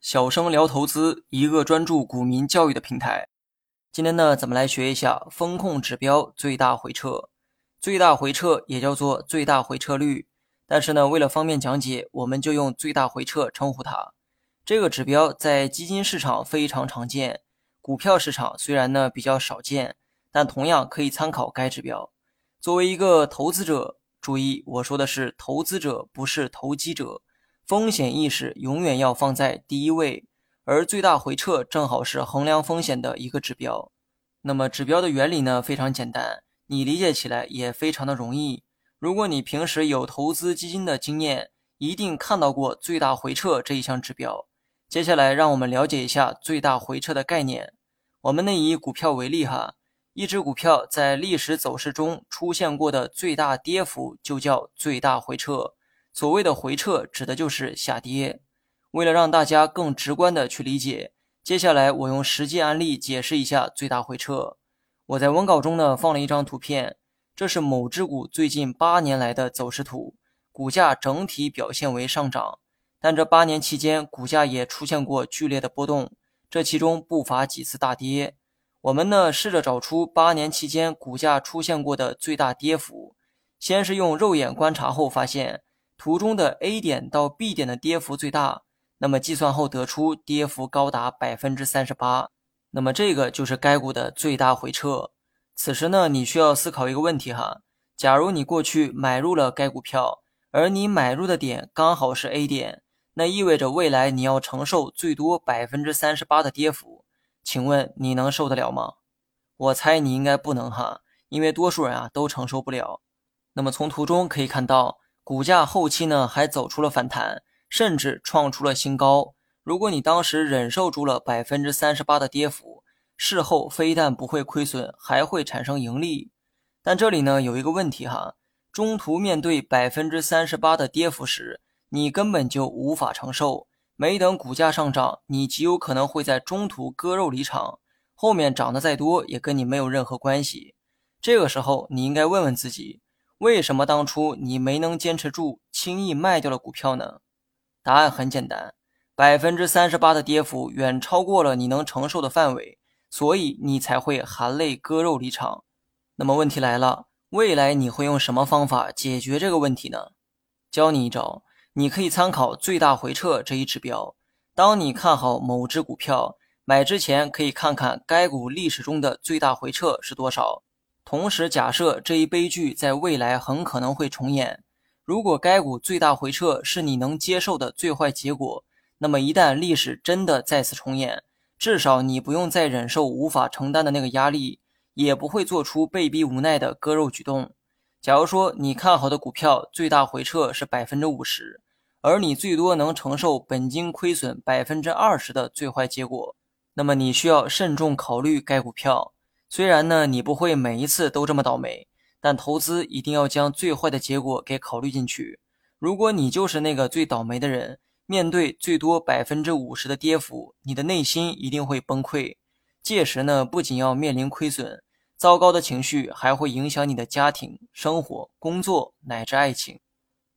小生聊投资，一个专注股民教育的平台。今天呢，咱们来学一下风控指标最大回撤。最大回撤也叫做最大回撤率，但是呢，为了方便讲解，我们就用最大回撤称呼它。这个指标在基金市场非常常见，股票市场虽然呢比较少见，但同样可以参考该指标。作为一个投资者，注意我说的是投资者，不是投机者。风险意识永远要放在第一位，而最大回撤正好是衡量风险的一个指标。那么指标的原理呢非常简单，你理解起来也非常的容易。如果你平时有投资基金的经验，一定看到过最大回撤这一项指标。接下来让我们了解一下最大回撤的概念。我们呢以股票为例哈，一只股票在历史走势中出现过的最大跌幅就叫最大回撤。所谓的回撤指的就是下跌。为了让大家更直观的去理解，接下来我用实际案例解释一下最大回撤。我在文稿中呢放了一张图片，这是某只股最近八年来的走势图，股价整体表现为上涨，但这八年期间股价也出现过剧烈的波动，这其中不乏几次大跌。我们呢试着找出八年期间股价出现过的最大跌幅，先是用肉眼观察后发现。图中的 A 点到 B 点的跌幅最大，那么计算后得出跌幅高达百分之三十八，那么这个就是该股的最大回撤。此时呢，你需要思考一个问题哈：假如你过去买入了该股票，而你买入的点刚好是 A 点，那意味着未来你要承受最多百分之三十八的跌幅，请问你能受得了吗？我猜你应该不能哈，因为多数人啊都承受不了。那么从图中可以看到。股价后期呢还走出了反弹，甚至创出了新高。如果你当时忍受住了百分之三十八的跌幅，事后非但不会亏损，还会产生盈利。但这里呢有一个问题哈，中途面对百分之三十八的跌幅时，你根本就无法承受。没等股价上涨，你极有可能会在中途割肉离场，后面涨得再多也跟你没有任何关系。这个时候你应该问问自己。为什么当初你没能坚持住，轻易卖掉了股票呢？答案很简单，百分之三十八的跌幅远超过了你能承受的范围，所以你才会含泪割肉离场。那么问题来了，未来你会用什么方法解决这个问题呢？教你一招，你可以参考最大回撤这一指标。当你看好某只股票，买之前可以看看该股历史中的最大回撤是多少。同时，假设这一悲剧在未来很可能会重演。如果该股最大回撤是你能接受的最坏结果，那么一旦历史真的再次重演，至少你不用再忍受无法承担的那个压力，也不会做出被逼无奈的割肉举动。假如说你看好的股票最大回撤是百分之五十，而你最多能承受本金亏损百分之二十的最坏结果，那么你需要慎重考虑该股票。虽然呢，你不会每一次都这么倒霉，但投资一定要将最坏的结果给考虑进去。如果你就是那个最倒霉的人，面对最多百分之五十的跌幅，你的内心一定会崩溃。届时呢，不仅要面临亏损，糟糕的情绪还会影响你的家庭生活、工作乃至爱情。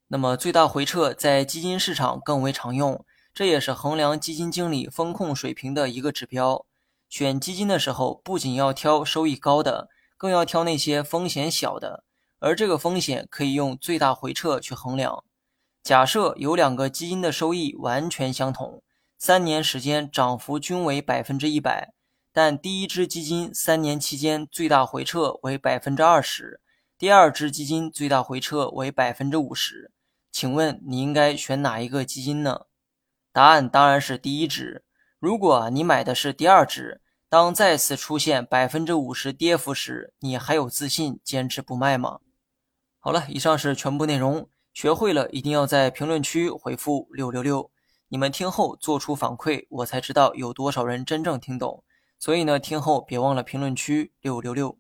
那么，最大回撤在基金市场更为常用，这也是衡量基金经理风控水平的一个指标。选基金的时候，不仅要挑收益高的，更要挑那些风险小的。而这个风险可以用最大回撤去衡量。假设有两个基金的收益完全相同，三年时间涨幅均为百分之一百，但第一支基金三年期间最大回撤为百分之二十，第二支基金最大回撤为百分之五十，请问你应该选哪一个基金呢？答案当然是第一支。如果你买的是第二支，当再次出现百分之五十跌幅时，你还有自信坚持不卖吗？好了，以上是全部内容，学会了一定要在评论区回复六六六，你们听后做出反馈，我才知道有多少人真正听懂。所以呢，听后别忘了评论区六六六。